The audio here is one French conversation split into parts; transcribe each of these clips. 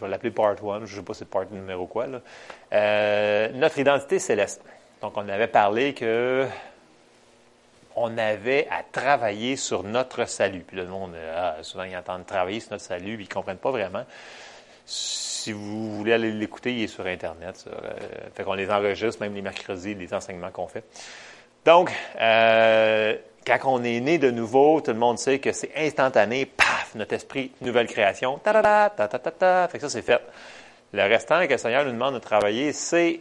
je vais l'appeler part 1, je ne sais pas si c'est part numéro quoi. Là. Euh, notre identité céleste. Donc, on avait parlé que on avait à travailler sur notre salut. Puis le monde, ah, souvent, ils entendent travailler sur notre salut, puis ils ne comprennent pas vraiment. Si vous voulez aller l'écouter, il est sur Internet. Ça. Euh, fait qu'on les enregistre, même les mercredis, les enseignements qu'on fait. Donc, euh, quand on est né de nouveau, tout le monde sait que c'est instantané, paf, notre esprit, nouvelle création, ta ta ta ta ta ta, fait que ça c'est fait. Le restant que le Seigneur nous demande de travailler, c'est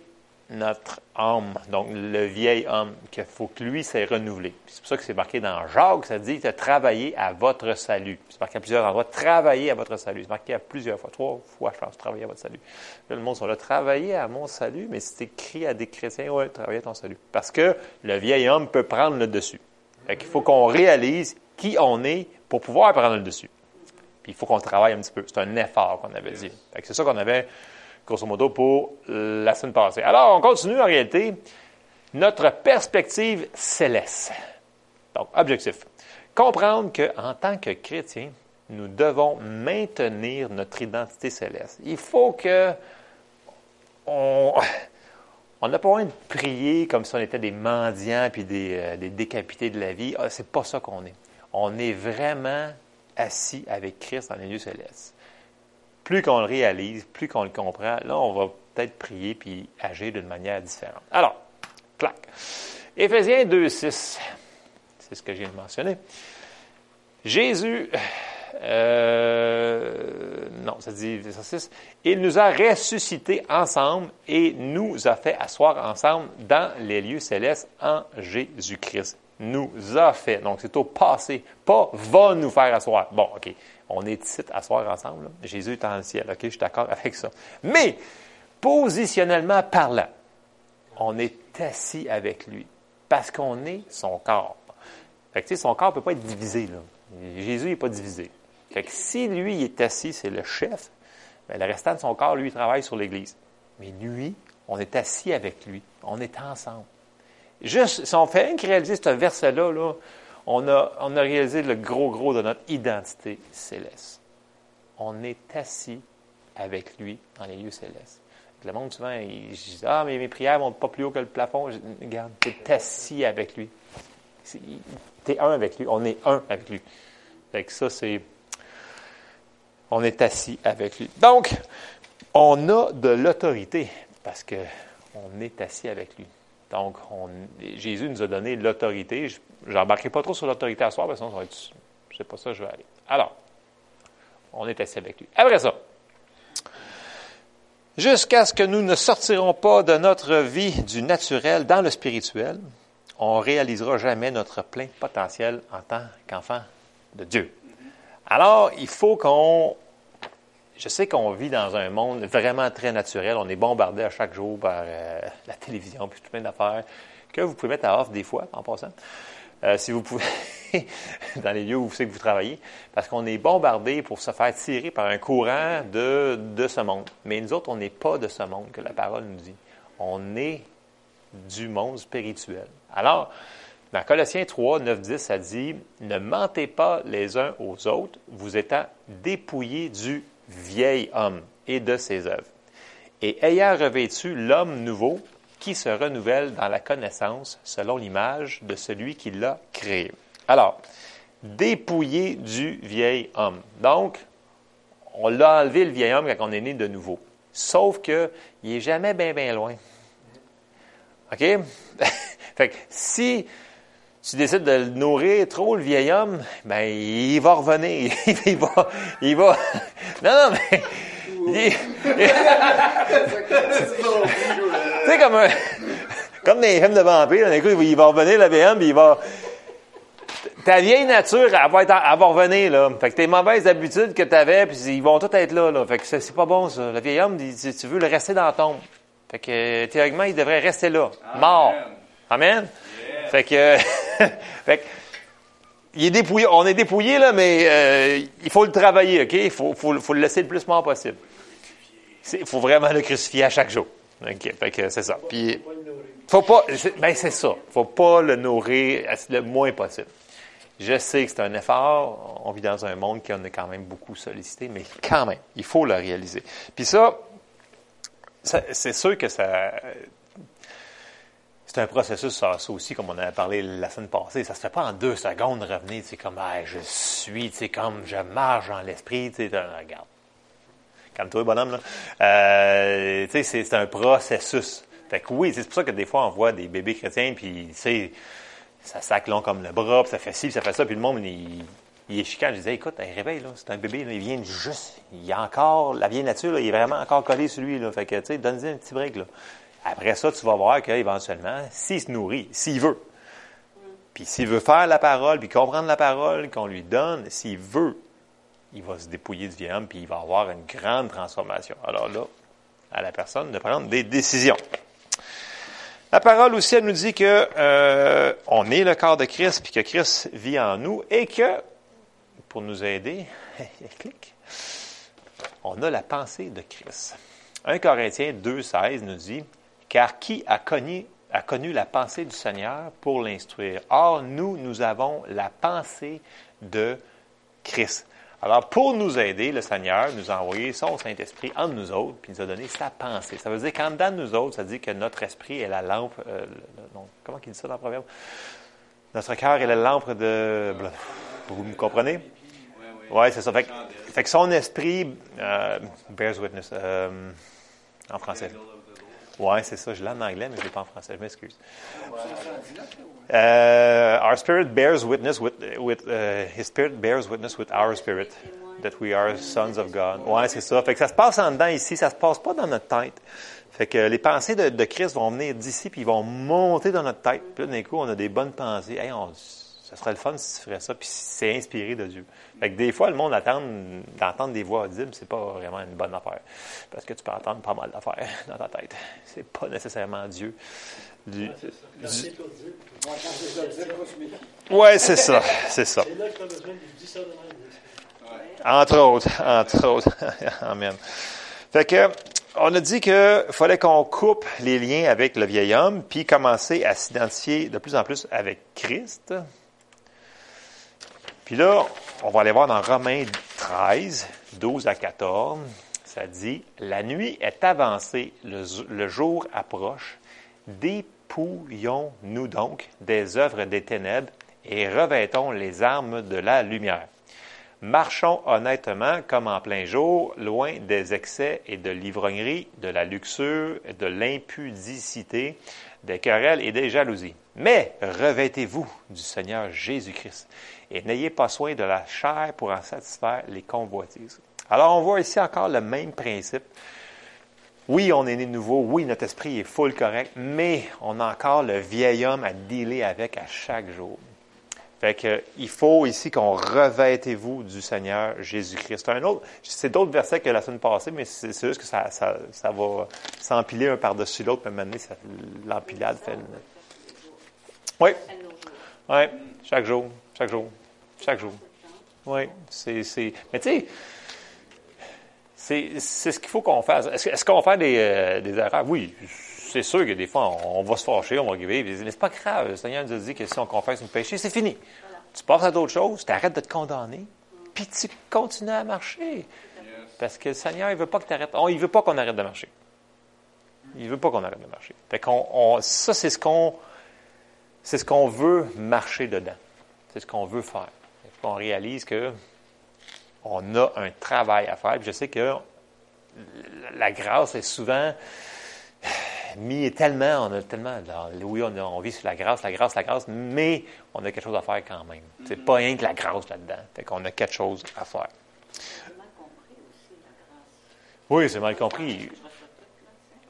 notre âme, donc le vieil homme, qu'il faut que lui s'est renouvelé. C'est pour ça que c'est marqué dans Jacques, ça dit de travailler à votre salut. C'est marqué à plusieurs endroits, travailler à votre salut. C'est marqué à plusieurs fois, trois fois, je pense, travailler à votre salut. le monde sont là, travailler à mon salut, mais c'est écrit à des chrétiens, ouais, travailler à ton salut. Parce que le vieil homme peut prendre le dessus. Fait qu'il faut qu'on réalise qui on est pour pouvoir prendre le dessus. Puis il faut qu'on travaille un petit peu. C'est un effort qu'on avait dit. c'est ça qu'on avait grosso modo, pour la semaine passée. Alors, on continue en réalité notre perspective céleste. Donc, objectif. Comprendre qu'en tant que chrétien, nous devons maintenir notre identité céleste. Il faut que on n'a pas besoin de prier comme si on était des mendiants puis des, euh, des décapités de la vie. Ah, c'est pas ça qu'on est. On est vraiment assis avec Christ dans les lieux célestes plus qu'on le réalise, plus qu'on le comprend, là, on va peut-être prier puis agir d'une manière différente. Alors, clac. Éphésiens 2, 6. C'est ce que j'ai mentionné. Jésus, euh, non, ça dit 6. Il nous a ressuscités ensemble et nous a fait asseoir ensemble dans les lieux célestes en Jésus-Christ. Nous a fait. Donc, c'est au passé, pas va nous faire asseoir. Bon, OK. On est ici à soir ensemble. Jésus est le ciel. OK, je suis d'accord avec ça. Mais, positionnellement parlant, on est assis avec lui parce qu'on est son corps. Fait que, son corps ne peut pas être divisé. Là. Jésus n'est pas divisé. Fait que si lui est assis, c'est le chef, bien, le restant de son corps, lui, travaille sur l'Église. Mais lui, on est assis avec lui. On est ensemble. Juste, si on fait un réaliser ce verset-là, là, on a, réalisé le gros, gros de notre identité céleste. On est assis avec lui dans les lieux célestes. Le monde, souvent, il dit Ah, mais mes prières vont pas plus haut que le plafond. regarde, tu es assis avec lui. Tu es un avec lui. On est un avec lui. Fait que ça, c'est. On est assis avec lui. Donc, on a de l'autorité parce qu'on est assis avec lui. Donc, Jésus nous a donné l'autorité. Je n'embarquerai pas trop sur l'autorité à soir, parce que sinon, ça va être, sais pas ça, je vais aller. Alors, on est assis avec lui. Après ça, jusqu'à ce que nous ne sortirons pas de notre vie du naturel dans le spirituel, on ne réalisera jamais notre plein potentiel en tant qu'enfant de Dieu. Alors, il faut qu'on je sais qu'on vit dans un monde vraiment très naturel. On est bombardé à chaque jour par euh, la télévision puis tout plein d'affaires que vous pouvez mettre à off des fois, en passant. Euh, si vous pouvez, dans les lieux où vous savez que vous travaillez, parce qu'on est bombardé pour se faire tirer par un courant de, de ce monde. Mais nous autres, on n'est pas de ce monde que la parole nous dit. On est du monde spirituel. Alors, dans Colossiens 3, 9, 10, ça dit Ne mentez pas les uns aux autres, vous étant dépouillés du vieil homme et de ses œuvres, et ayant revêtu l'homme nouveau qui se renouvelle dans la connaissance selon l'image de celui qui l'a créé. Alors, dépouillé du vieil homme. Donc, on l'a enlevé le vieil homme quand on est né de nouveau. Sauf qu'il n'est jamais bien, bien loin. OK? fait que si tu décides de nourrir trop le vieil homme, ben il va revenir. il va, il va. Non, non, mais. tu sais, comme un, comme dans les films de vampires, d'un coup, il va revenir, le vieil homme, puis il va. Ta vieille nature, elle va, être, elle va revenir, là. Fait que tes mauvaises habitudes que tu avais, puis ils vont tous être là, là. Fait que c'est pas bon, ça. Le vieil homme, tu veux le rester dans la tombe. Fait que, théoriquement, il devrait rester là. Mort. Amen. Fait que, fait il est dépouillé, on est dépouillé, là, mais euh, il faut le travailler, OK? Il faut, le laisser le plus mort possible. Il faut vraiment le crucifier à chaque jour. OK, fait que c'est ça. faut pas, ben c'est ça. faut pas le nourrir le moins possible. Je sais que c'est un effort. On vit dans un monde qui en est quand même beaucoup sollicité, mais quand même, il faut le réaliser. Puis ça, c'est sûr que ça. C'est un processus, ça, aussi, comme on a parlé la semaine passée. Ça se fait pas en deux secondes revenir, c'est comme, je suis, tu comme je marche dans l'esprit, tu regarde. Calme-toi, bonhomme, là. Euh, tu sais, c'est un processus. Fait que oui, c'est pour ça que des fois, on voit des bébés chrétiens, puis, tu ça sac long comme le bras, puis ça fait ci, puis ça fait ça, puis le monde, il, est chiant. Je disais, écoute, un réveil, là, c'est un bébé, il vient juste, il a encore, la vieille nature, il est vraiment encore collé sur lui, là. Fait que, tu sais, donne-lui un petit break, là. Après ça, tu vas voir qu'éventuellement, s'il se nourrit, s'il veut, puis s'il veut faire la parole, puis comprendre la parole qu'on lui donne, s'il veut, il va se dépouiller du vieil homme, puis il va avoir une grande transformation. Alors là, à la personne de prendre des décisions. La parole aussi, elle nous dit que euh, on est le corps de Christ, puis que Christ vit en nous, et que, pour nous aider, on a la pensée de Christ. 1 Corinthiens 2,16 nous dit Car qui a connu, a connu la pensée du Seigneur pour l'instruire? Or, nous, nous avons la pensée de Christ. Alors, pour nous aider, le Seigneur nous a envoyé son Saint-Esprit entre nous autres, puis nous a donné sa pensée. Ça veut dire qu'en dedans de nous autres, ça dit que notre esprit est la lampe. Euh, comment il dit ça dans le proverbe? Notre cœur est la lampe de. Vous me comprenez? Oui, c'est ça. Fait, que son esprit euh, bears witness euh, en français. Oui, c'est ça. Je l'ai en anglais, mais je ne l'ai pas en français. Je m'excuse. Uh, our spirit bears witness with, with uh, his spirit bears witness with our spirit that we are sons of God. Ouais, c'est ça. Fait que ça se passe en dedans ici, ça se passe pas dans notre tête. Fait que les pensées de, Christ vont venir d'ici puis ils vont monter dans notre tête. Puis là, d'un coup, on a des bonnes pensées. Ça serait le fun si tu ferais ça, puis c'est inspiré de Dieu. Fait que des fois, le monde attend d'entendre des voix audibles, c'est pas vraiment une bonne affaire. Parce que tu peux entendre pas mal d'affaires dans ta tête. C'est pas nécessairement Dieu. Du, Ouais, c'est ça, c'est ça. Entre autres, entre autres. Amen. Fait que, on a dit qu'il fallait qu'on coupe les liens avec le vieil homme, puis commencer à s'identifier de plus en plus avec Christ. Puis là, on va aller voir dans Romains 13, 12 à 14. Ça dit, La nuit est avancée, le, le jour approche. Dépouillons-nous donc des œuvres des ténèbres et revêtons les armes de la lumière. Marchons honnêtement comme en plein jour, loin des excès et de l'ivrognerie, de la luxure, de l'impudicité, des querelles et des jalousies. Mais revêtez-vous du Seigneur Jésus-Christ et n'ayez pas soin de la chair pour en satisfaire les convoitises. Alors on voit ici encore le même principe. Oui, on est né nouveau, oui, notre esprit est full correct, mais on a encore le vieil homme à dealer avec à chaque jour. Fait que, il faut ici qu'on revêtez-vous du Seigneur Jésus-Christ. Un autre, c'est d'autres versets que la semaine passée, mais c'est juste que ça, va s'empiler un par-dessus l'autre, puis maintenant, l'empilade fait. Oui. Oui, chaque jour, chaque jour, chaque jour. Oui, c'est, c'est. Mais tu sais, c'est, c'est ce qu'il faut qu'on fasse. Est-ce, est-ce qu'on va faire des, euh, des erreurs? Oui, c'est sûr que des fois, on, va se fâcher, on va guérir. Mais c'est pas grave. Le Seigneur nous a dit que si on confesse un péché, c'est fini. Tu passes à d'autres choses, tu arrêtes de te condamner, puis tu continues à marcher. Parce que le Seigneur, il veut pas que tu arrêtes. il veut pas qu'on arrête de marcher. Il veut pas qu'on arrête de marcher. Fait qu'on, ça, c'est ce qu'on, c'est ce qu'on veut marcher dedans. C'est ce qu'on veut faire. On réalise que on a un travail à faire? je sais que la grâce est souvent mis tellement, on a tellement, oui, on, on, vit sur la grâce, la grâce, la grâce, mais on a quelque chose à faire quand même. C'est pas rien que la grâce là-dedans. Fait qu'on a quelque chose à faire. C'est mal compris aussi, la grâce. Oui, c'est mal compris.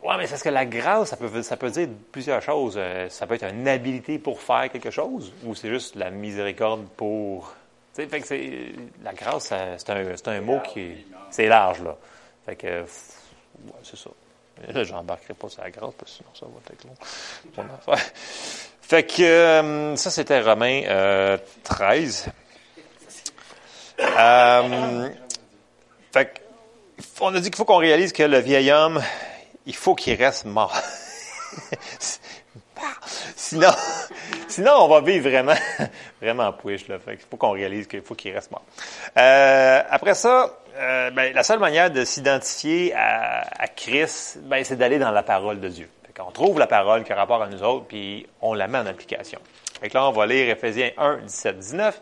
Oui, mais c'est parce que la grâce, ça peut, ça peut dire plusieurs choses. Euh, ça peut être une habilité pour faire quelque chose, ou c'est juste la miséricorde pour. Fait que la grâce, c'est un, c'est un mot qui c'est large, là. Fait que, c'est ça. Là, je n'embarquerai pas sur la grâce, parce que sinon ça va être long. Fait que euh, ça, c'était Romain euh, 13. Euh, fait on a dit qu'il faut qu'on réalise que le vieil homme, il faut qu'il reste mort. Sinon, sinon, on va vivre vraiment, vraiment push. Il faut qu'on réalise qu'il faut qu'il reste mort. Euh, après ça, euh, ben, la seule manière de s'identifier à, Christ, ben, c'est d'aller dans la parole de Dieu. On trouve la parole qui a rapport à nous autres, puis on la met en application. Fait là, on va lire Ephésiens 1, 17, 19.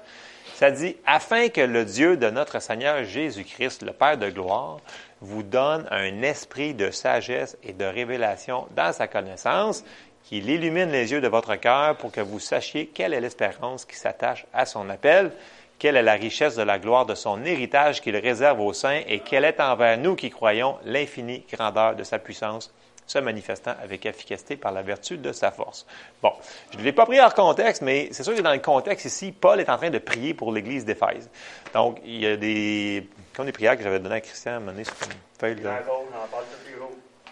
Ça dit, afin que le Dieu de notre Seigneur Jésus-Christ, le Père de gloire, vous donne un esprit de sagesse et de révélation dans sa connaissance, qu'il illumine les yeux de votre cœur pour que vous sachiez quelle est l'espérance qui s'attache à son appel, quelle est la richesse de la gloire de son héritage qu'il réserve aux saints et quelle est envers nous qui croyons l'infinie grandeur de sa puissance se manifestant avec efficacité par la vertu de sa force. Bon, je ne l'ai pas pris hors contexte, mais c'est sûr que dans le contexte ici, Paul est en train de prier pour l'Église d'Éphèse. Donc, il y a des, comme des prières que j'avais données à Christian à mener sur une feuille. de...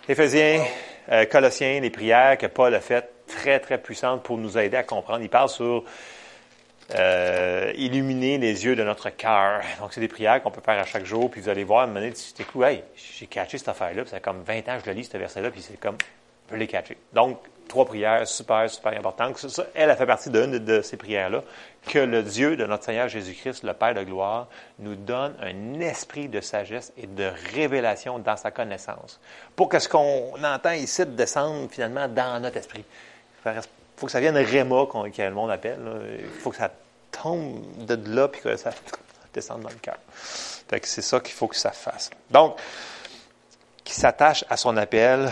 Éphésiens, euh, Colossiens, les prières que Paul a faites, très, très puissantes pour nous aider à comprendre. Il parle sur euh, illuminer les yeux de notre cœur. Donc, c'est des prières qu'on peut faire à chaque jour, puis vous allez voir, à un moment donné, tu hey, j'ai catché cette affaire-là, puis ça fait comme 20 ans que je le lis, ce verset-là, puis c'est comme, je les catcher. Donc, trois prières super, super importantes. Ça, elle a fait partie d'une de ces prières-là. Que le Dieu de notre Seigneur Jésus-Christ, le Père de gloire, nous donne un esprit de sagesse et de révélation dans sa connaissance. Pour que ce qu'on entend ici descende finalement dans notre esprit. Il faut que ça vienne Réma, que le monde appelle. Il faut que ça tombe de là, puis que ça descende dans le cœur. c'est ça qu'il faut que ça fasse. Donc, qui s'attache à son appel,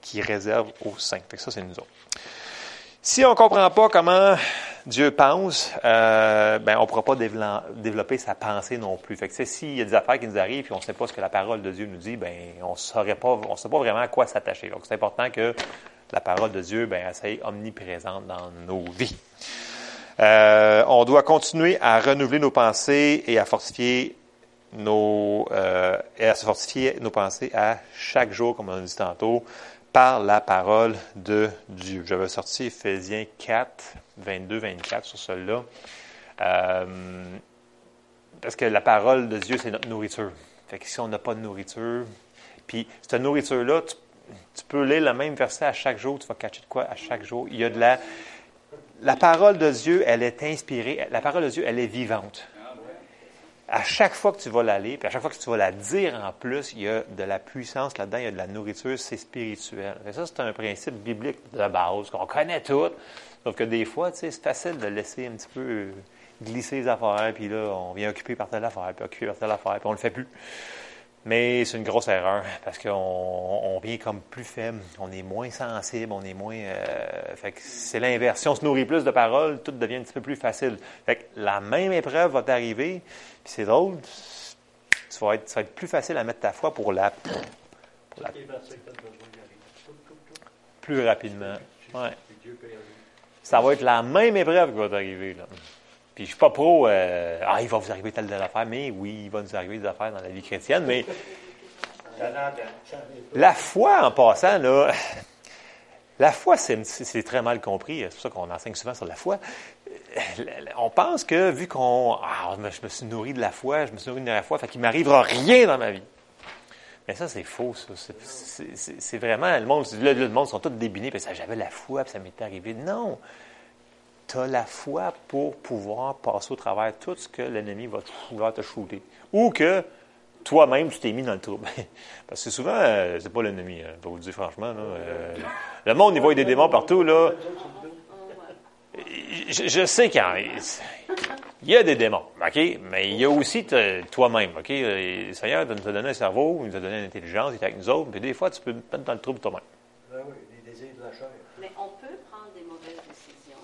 qui réserve aux saints. ça, c'est nous autres. Si on ne comprend pas comment Dieu pense, euh, ben, on ne pourra pas développer sa pensée non plus. Fait que, s'il y a des affaires qui nous arrivent et on ne sait pas ce que la parole de Dieu nous dit, ben, on ne saurait pas, on sait pas vraiment à quoi s'attacher. Donc, c'est important que la parole de Dieu, ben, elle soit omniprésente dans nos vies. Euh, on doit continuer à renouveler nos pensées et à fortifier nos, euh, et à fortifier nos pensées à chaque jour, comme on a dit tantôt, par la parole de Dieu. J'avais sorti Ephésiens 4, 22, 24 sur cela. Euh, parce que la parole de Dieu, c'est notre nourriture. Fait que si on n'a pas de nourriture, puis cette nourriture-là, tu tu peux lire le même verset à chaque jour, tu vas catcher de quoi à chaque jour. Il y a de la. La parole de Dieu, elle est inspirée. La parole de Dieu, elle est vivante. À chaque fois que tu vas la lire, puis à chaque fois que tu vas la dire en plus, il y a de la puissance là-dedans, il y a de la nourriture, c'est spirituel. Et ça, c'est un principe biblique de base qu'on connaît tout. Sauf que des fois, tu sais, c'est facile de laisser un petit peu glisser les affaires, puis là, on vient occuper par telle affaire, puis occuper par telle affaire, puis on le fait plus. Mais c'est une grosse erreur parce qu'on on vient comme plus faible, on est moins sensible, on est moins. Euh, fait que c'est l'inverse. Si on se nourrit plus de paroles, tout devient un petit peu plus facile. Fait que la même épreuve va t'arriver, puis c'est drôle, ça va, être, ça va être plus facile à mettre ta foi pour la. Pour la plus rapidement. Ouais. Ça va être la même épreuve qui va t'arriver. Là. Puis je suis pas pro, euh, ah, il va vous arriver telle, telle affaire, mais oui, il va nous arriver des affaires dans la vie chrétienne, mais la foi, en passant, là, la foi, c'est très mal compris. C'est pour ça qu'on enseigne souvent sur la foi. On pense que, vu qu'on. Ah, je me suis nourri de la foi, je me suis nourri de la foi, fait qu'il ne m'arrivera rien dans ma vie. Mais ça, c'est faux, ça. C'est vraiment. Le monde, le, le monde sont tous débinés, puis ça, j'avais la foi, puis ça m'était arrivé. Non tu as la foi pour pouvoir passer au travers tout ce que l'ennemi va vouloir te shooter. Ou que toi-même, tu t'es mis dans le trouble. Parce que souvent, euh, c'est pas l'ennemi, hein, pour vous le dire franchement. Euh, le monde, il voit des démons partout. Là. Je, sais qu'il y, a des démons, OK? Mais il y a aussi toi-même, OK? Le Seigneur nous a donné un cerveau, il nous a donné une intelligence, il est avec nous autres, puis des fois, tu peux te mettre dans le trouble toi-même. Ben oui, les désirs de la chair. Mais on peut prendre des mauvaises décisions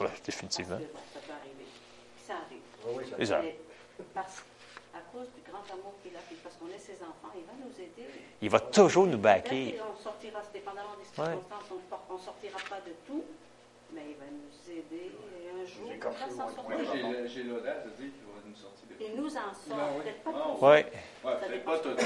oui, définitivement. Ça peut arriver. Ça arrive. Oui, ça arrive. Parce, à cause du grand amour qu'il a, puis parce qu'on est ses enfants, il va nous aider. Il va toujours nous baquer. On sortira, dépendamment des circonstances, on ne sortira pas de tout, mais il va nous aider. Et un jour, il va s'en sortir. Moi, j'ai- l'audace de dire qu'il va nous sortir de Il nous en sort. Ah oui. Peut-être pas Ah tout. Oui. Ouais, Ça peut-être pas tout.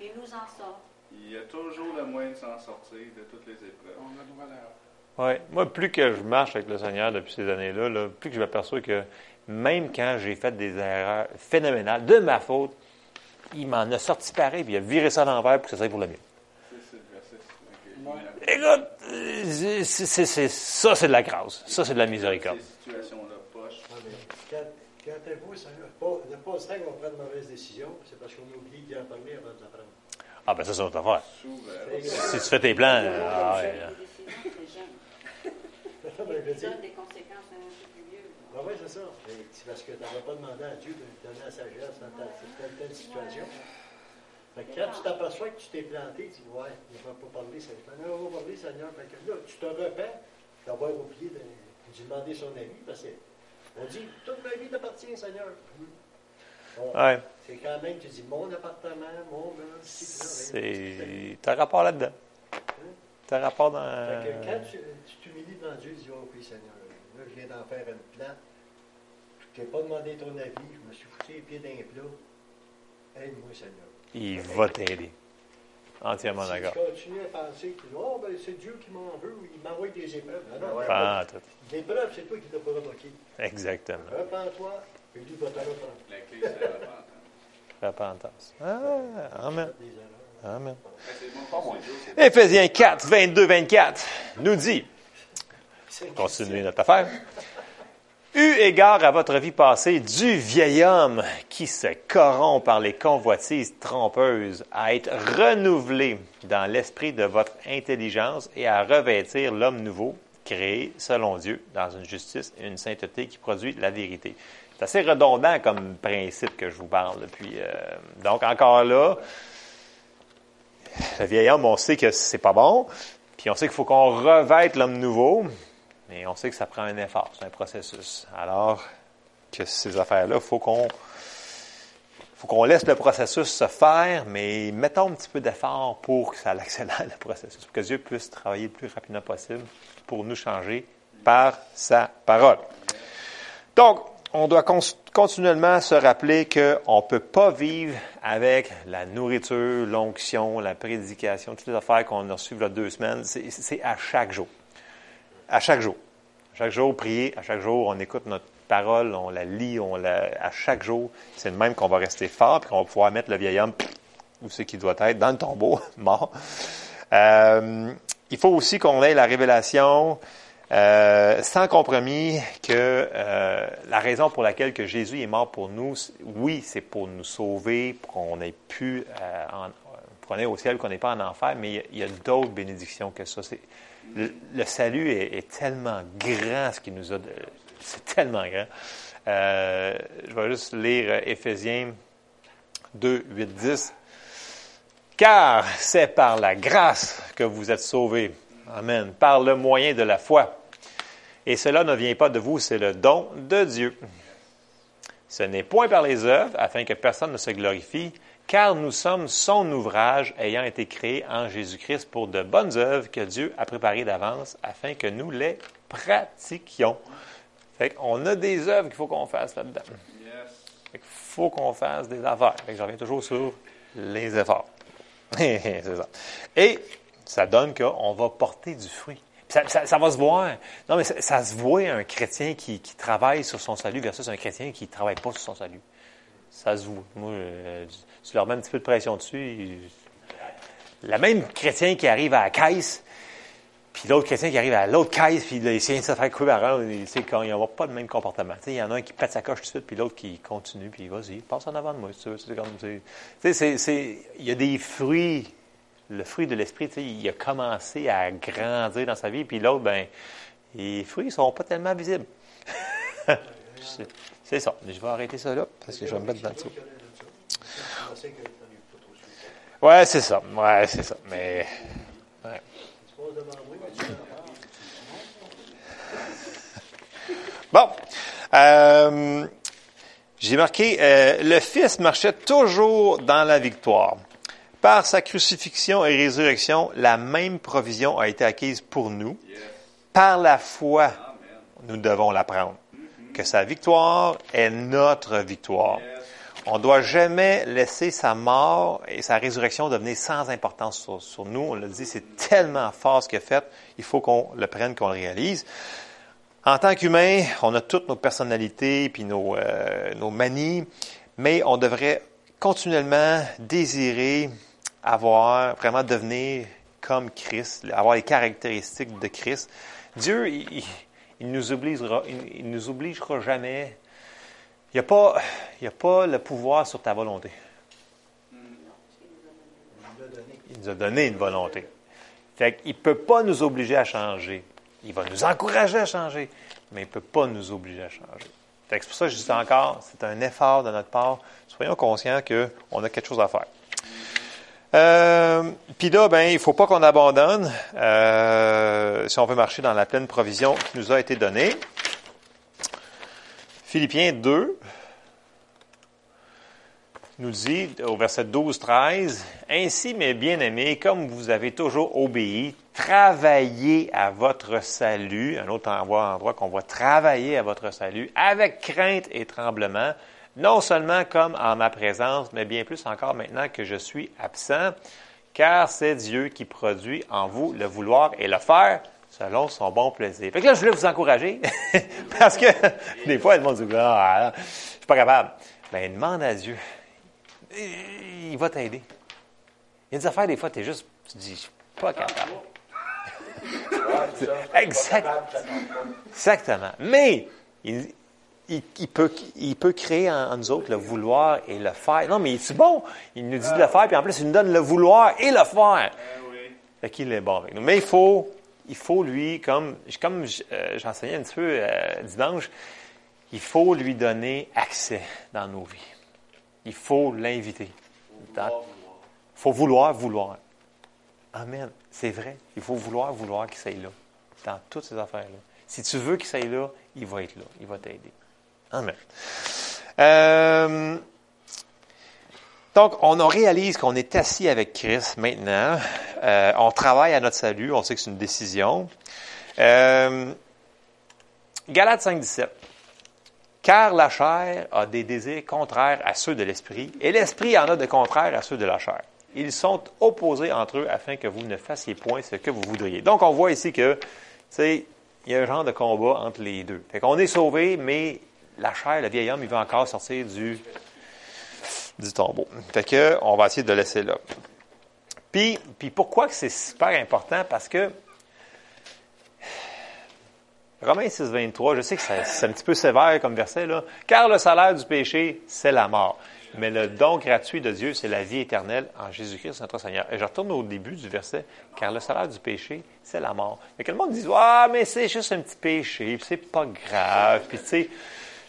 Il nous en sort. il y a toujours le moyen de s'en sortir de toutes les épreuves. On a droit à l'erreur. Oui. Moi, plus que je marche avec le Seigneur depuis ces années-là, là, plus que je m'aperçois que même quand j'ai fait des erreurs phénoménales de ma faute, il m'en a sorti pareil, puis il a viré ça à l'envers pour que ça soit pour le mieux. Écoute, ça, c'est de la grâce. Ça, c'est de la miséricorde. Ah, Quand, quand t'avoues, ça ne pas qu'on prend de mauvaises décisions, c'est parce qu'on oublie d'y en parler avant de la prendre. Ah, ben ça, c'est notre affaire. Si tu fais tes plans, euh, ah, ouais, Les là. Je Ça dire, a des conséquences un peu plus vieux. ah ouais, c'est ça. C'est parce que tu n'avais pas demandé à Dieu de te donner la sagesse dans ta, telle, telle situation. Fait que quand tu t'aperçois que tu t'es planté, tu dis, ouais, il ne va pas parler, Seigneur. Non, on va parler, Seigneur. Fait que là, tu te repens d'avoir oublié de, de demander son avis, parce que on dit, toute ma vie t'appartient, Seigneur. Bon, Ouais, C'est quand même, tu dis, mon appartement, mon ben, ben, c'est. T'as rapport là-dedans. T'as rapport dans. Fait que quand tu t'humilies devant Dieu, tu dis, oh oui, Seigneur, là, je viens d'en faire une plante. Je t'ai pas demandé ton avis, je me suis foutu les pieds d'un plat. Aide-moi, Seigneur. Il va t'aider. Entièrement si d'accord. tu continues à penser que oh, ben, c'est Dieu qui m'en veut, ou il m'envoie des épreuves. Non, non, en tout. L'épreuve, c'est toi qui l'as provoqué. Exactement. Repends-toi, et lui va te reprendre. La clé, c'est la repentance. Repentance. Ah, Amen. Amen. Éphésiens 4, 22, 24 nous dit, continuez notre affaire, Eu égard à votre vie passée, du vieil homme qui se corrompt par les convoitises trompeuses, à être renouvelé dans l'esprit de votre intelligence et à revêtir l'homme nouveau, créé selon Dieu, dans une justice et une sainteté qui produit la vérité. C'est assez redondant comme principe que je vous parle. Puis, euh, donc, encore là, le vieil homme, on sait que c'est pas bon, puis on sait qu'il faut qu'on revête l'homme nouveau, mais on sait que ça prend un effort, c'est un processus. Alors que ces affaires-là, il faut qu'on faut qu'on laisse le processus se faire, mais mettons un petit peu d'effort pour que ça accélère le processus, pour que Dieu puisse travailler le plus rapidement possible pour nous changer par sa parole. Donc, on doit continuellement se rappeler qu'on ne peut pas vivre avec la nourriture, l'onction, la prédication, toutes les affaires qu'on a reçues il deux semaines. C'est à chaque jour. À chaque jour. Chaque jour, prier. À chaque jour, on écoute notre parole, on la lit, on la, à chaque jour. C'est le même qu'on va rester fort, puis qu'on va pouvoir mettre le vieil homme où c'est qu'il doit être, dans le tombeau, mort. Euh, il faut aussi qu'on ait la révélation euh, sans compromis que euh, la raison pour laquelle que Jésus est mort pour nous, oui, c'est pour nous sauver, pour qu'on ait pu, euh, en- pour qu'on ait au ciel, qu'on n'ait pas en enfer, mais il y a, d'autres bénédictions que ça. Le, salut est, tellement grand, ce qu'il nous a, c'est tellement grand. Euh, je vais juste lire euh, Éphésiens 2, 8, 10. Car c'est par la grâce que vous êtes sauvés. Amen. Par le moyen de la foi. Et cela ne vient pas de vous, c'est le don de Dieu. Ce n'est point par les œuvres, afin que personne ne se glorifie, car nous sommes son ouvrage ayant été créé en Jésus-Christ pour de bonnes œuvres que Dieu a préparées d'avance afin que nous les pratiquions. Fait qu'on a des œuvres qu'il faut qu'on fasse là-dedans. Yes. Fait qu'il faut qu'on fasse des affaires. Fait que je reviens toujours sur les efforts. c'est ça. Et ça donne qu'on va porter du fruit. Ça, va se voir. Non, mais ça, se voit un chrétien qui, travaille sur son salut versus un chrétien qui ne travaille pas sur son salut. Ça se voit. Moi, euh, tu leur mets un petit peu de pression dessus. La même chrétien qui arrive à la caisse, puis l'autre chrétien qui arrive à l'autre caisse, puis il essaie de se faire couper par quand il n'y aura pas le même comportement. Il y en a un qui pète sa coche tout de suite, puis l'autre qui continue, puis vas-y, passe en avant de moi, si tu veux. Il y a des fruits, le fruit de l'esprit, il a commencé à grandir dans sa vie, puis l'autre, ben, les fruits ne sont pas tellement visibles. c'est ça. Je vais arrêter ça là, parce que je vais me mettre dans le dessous. Ouais, c'est ça. Ouais, c'est ça. Mais. Bon. Euh, J'ai marqué, euh, le Fils marchait toujours dans la victoire. Par sa crucifixion et résurrection, la même provision a été acquise pour nous. Par la foi, nous devons la prendre. Que sa victoire est notre victoire. On ne doit jamais laisser sa mort et sa résurrection devenir sans importance sur, sur nous. On l'a dit, c'est tellement fort ce qu'il a fait. Il faut qu'on le prenne, qu'on le réalise. En tant qu'humain, on a toutes nos personnalités puis nos, euh, nos manies, mais on devrait continuellement désirer avoir, vraiment devenir comme Christ, avoir les caractéristiques de Christ. Dieu, il, il nous obligera, il, nous obligera jamais. Il n'y a, pas, il a pas le pouvoir sur ta volonté. Il nous a donné une volonté. Il ne peut pas nous obliger à changer. Il va nous encourager à changer, mais il ne peut pas nous obliger à changer. C'est pour ça que je dis encore, c'est un effort de notre part. Soyons conscients qu'on a quelque chose à faire. Euh, Puis là, ben, il ne faut pas qu'on abandonne euh, si on veut marcher dans la pleine provision qui nous a été donnée. Philippiens 2 nous dit au verset 12-13, Ainsi, mes bien-aimés, comme vous avez toujours obéi, travaillez à votre salut, un autre endroit, endroit qu'on voit travailler à votre salut, avec crainte et tremblement, non seulement comme en ma présence, mais bien plus encore maintenant que je suis absent, car c'est Dieu qui produit en vous le vouloir et le faire selon son bon plaisir. Fait que là, je voulais vous encourager, parce que des fois, le monde dit, ah, je suis pas capable. Ben, demande à Dieu. Il va t'aider. Il y a des affaires, des fois, tu es juste, tu dis, je suis pas capable. exact. Exactement. Mais, il, il, peut, il peut créer en, nous autres le vouloir et le faire. Non, mais c'est bon. Il nous dit de le faire, puis en plus, il nous donne le vouloir et le faire. Fait qu'il est bon avec nous. Mais il faut, il faut lui, comme, comme euh, j'enseignais un petit peu euh, dimanche, il faut lui donner accès dans nos vies. Il faut l'inviter. Il faut vouloir, vouloir. Amen. C'est vrai. Il faut vouloir, vouloir qu'il soit là. Dans toutes ces affaires-là. Si tu veux qu'il soit là, il va être là. Il va t'aider. Amen. Euh, donc, on réalise qu'on est assis avec Christ maintenant. Euh, on travaille à notre salut. On sait que c'est une décision. Euh, Galates 5, 17. Car la chair a des désirs contraires à ceux de l'esprit, et l'esprit en a de contraires à ceux de la chair. Ils sont opposés entre eux afin que vous ne fassiez point ce que vous voudriez. Donc, on voit ici que, tu il y a un genre de combat entre les deux. Fait qu'on est sauvé, mais la chair, le vieil homme, il veut encore sortir du, du tombeau. Fait que, on va essayer de le laisser là. Puis, puis pourquoi c'est super important? Parce que Romains 6, 23, je sais que c'est un petit peu sévère comme verset, là. Car le salaire du péché, c'est la mort. Mais le don gratuit de Dieu, c'est la vie éternelle en Jésus-Christ, notre Seigneur. Et je retourne au début du verset, car le salaire du péché, c'est la mort. Mais que le monde dise, ah, mais c'est juste un petit péché, c'est pas grave, puis tu sais,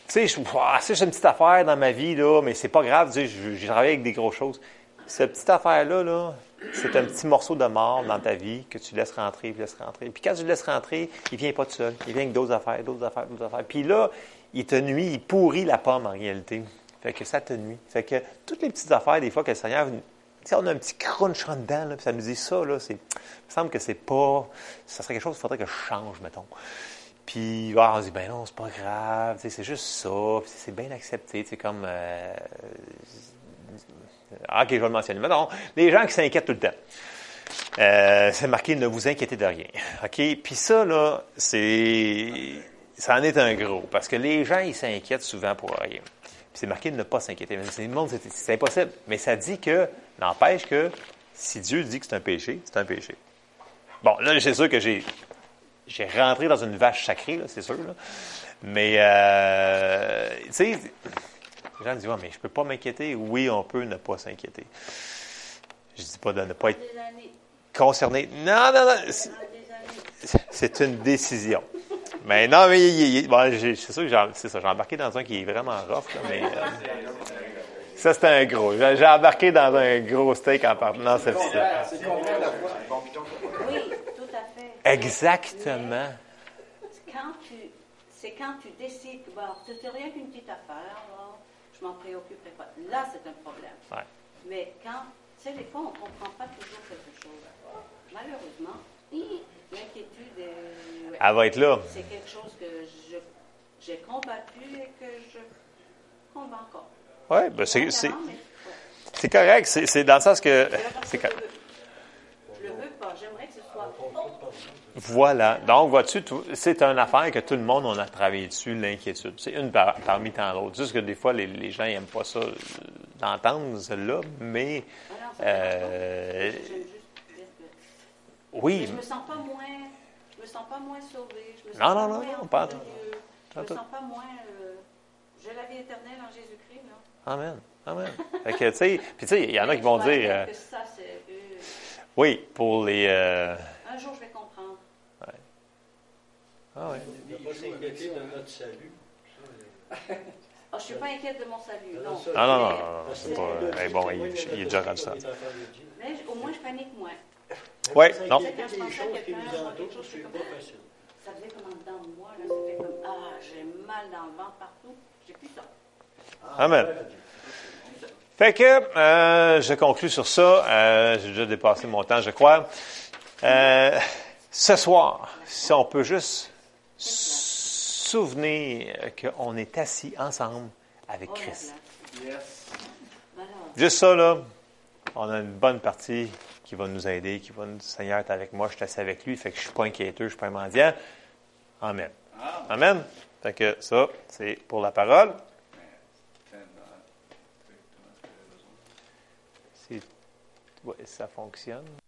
tu sais, c'est juste une petite affaire dans ma vie, là, mais c'est pas grave, tu sais, j'ai travaillé avec des grosses choses. Cette petite affaire-là, là, c'est un petit morceau de mort dans ta vie que tu laisses rentrer, tu laisses rentrer. Puis quand tu le laisses rentrer, il vient pas tout seul. Il vient avec d'autres affaires, d'autres affaires, d'autres affaires. Puis là, il te nuit, il pourrit la pomme en réalité. Fait que ça te nuit. Fait que toutes les petites affaires, des fois, que le Seigneur, tu sais, on a un petit crunch en dedans, là, puis ça nous dit ça, là, c'est, il me semble que c'est pas, ça serait quelque chose qu'il faudrait que je change, mettons. Puis on se dit, ben non, c'est pas grave, c'est juste ça, c'est bien accepté, c'est comme... Ah, OK, je vais le mentionner. Mettons, les gens qui s'inquiètent tout le temps. Euh, c'est marqué, ne vous inquiétez de rien. OK? Puis ça, là, c'est... Ça en est un gros, parce que les gens, ils s'inquiètent souvent pour rien. Puis c'est marqué de ne pas s'inquiéter. C'est, c'est impossible. Mais ça dit que, n'empêche que, si Dieu dit que c'est un péché, c'est un péché. Bon, là, c'est sûr que j'ai j'ai rentré dans une vache sacrée, c'est sûr. Mais, euh, tu sais, les gens disent, ouais, mais je ne peux pas m'inquiéter. Oui, on peut ne pas s'inquiéter. Je ne dis pas de ne pas être concerné. Non, non, non. C'est une décision. Mais non, mais c'est sûr que c'est ça. J'ai embarqué dans un qui est vraiment rough, mais. Euh, ça, c'était un gros. J'ai embarqué dans un gros steak en partant. C'est Exactement. c'est quand tu décides que bon, c'est rien qu'une petite affaire, je m'en préoccuperai pas. Là, c'est un problème. Mais quand, tu sais, des fois, on ne comprend pas toujours quelque chose. Malheureusement, l'inquiétude, elle va être là. C'est quelque chose que j'ai combattu et que je combats encore. Oui, ben c'est, c'est, correct. C'est, dans le sens que. C'est correct. Voilà. Donc, vois-tu, c'est une affaire que tout le monde, on a travaillé dessus, l'inquiétude. C'est une parmi tant d'autres. Juste que des fois, les, gens n'aiment pas ça d'entendre celle-là, mais... Euh, Oui. Mais je me sens pas moins, je me sens pas moins sauvée. Je me sens Non, pas non, non, moins non, pas-. Je me sens pas moins. euh, j'ai la vie éternelle en Jésus-Christ. là. Amen. Amen. Fait que, tu sais, puis tu sais, il y en a qui vont dire, euh, que ça, euh, oui, pour les. euh, un jour, je vais. Ah oui. Ne pas s'inquiéter de notre salut. Ah, je suis pas inquiète de mon salut, non. ça, Non, non, non, Mais- non, c'est pas. Eh, bon, il, de il est déjà rendu ça. Mais au moins, je panique moins. Ouais, pas non. Quand je pense à quelqu'un, quelque chose, comme-. Ça faisait comme en dedans de moi, là. C'était comme, ah, j'ai mal dans le ventre partout. J'ai plus ça. Amen. à Dieu. Fait que euh, je conclus sur ça. Euh, J'ai déjà dépassé mon temps, je crois. Euh, ce soir, si on peut juste souvenir qu'on est assis ensemble avec Oh, Christ. Juste ça, là, on a une bonne partie qui va nous aider, qui va nous... Seigneur est avec moi, je suis assis avec lui, fait que je suis pas inquiéteux, je suis pas un mendiant. Amen. Ah, Amen. Fait que ça, c'est pour la parole. Ouais, ça fonctionne.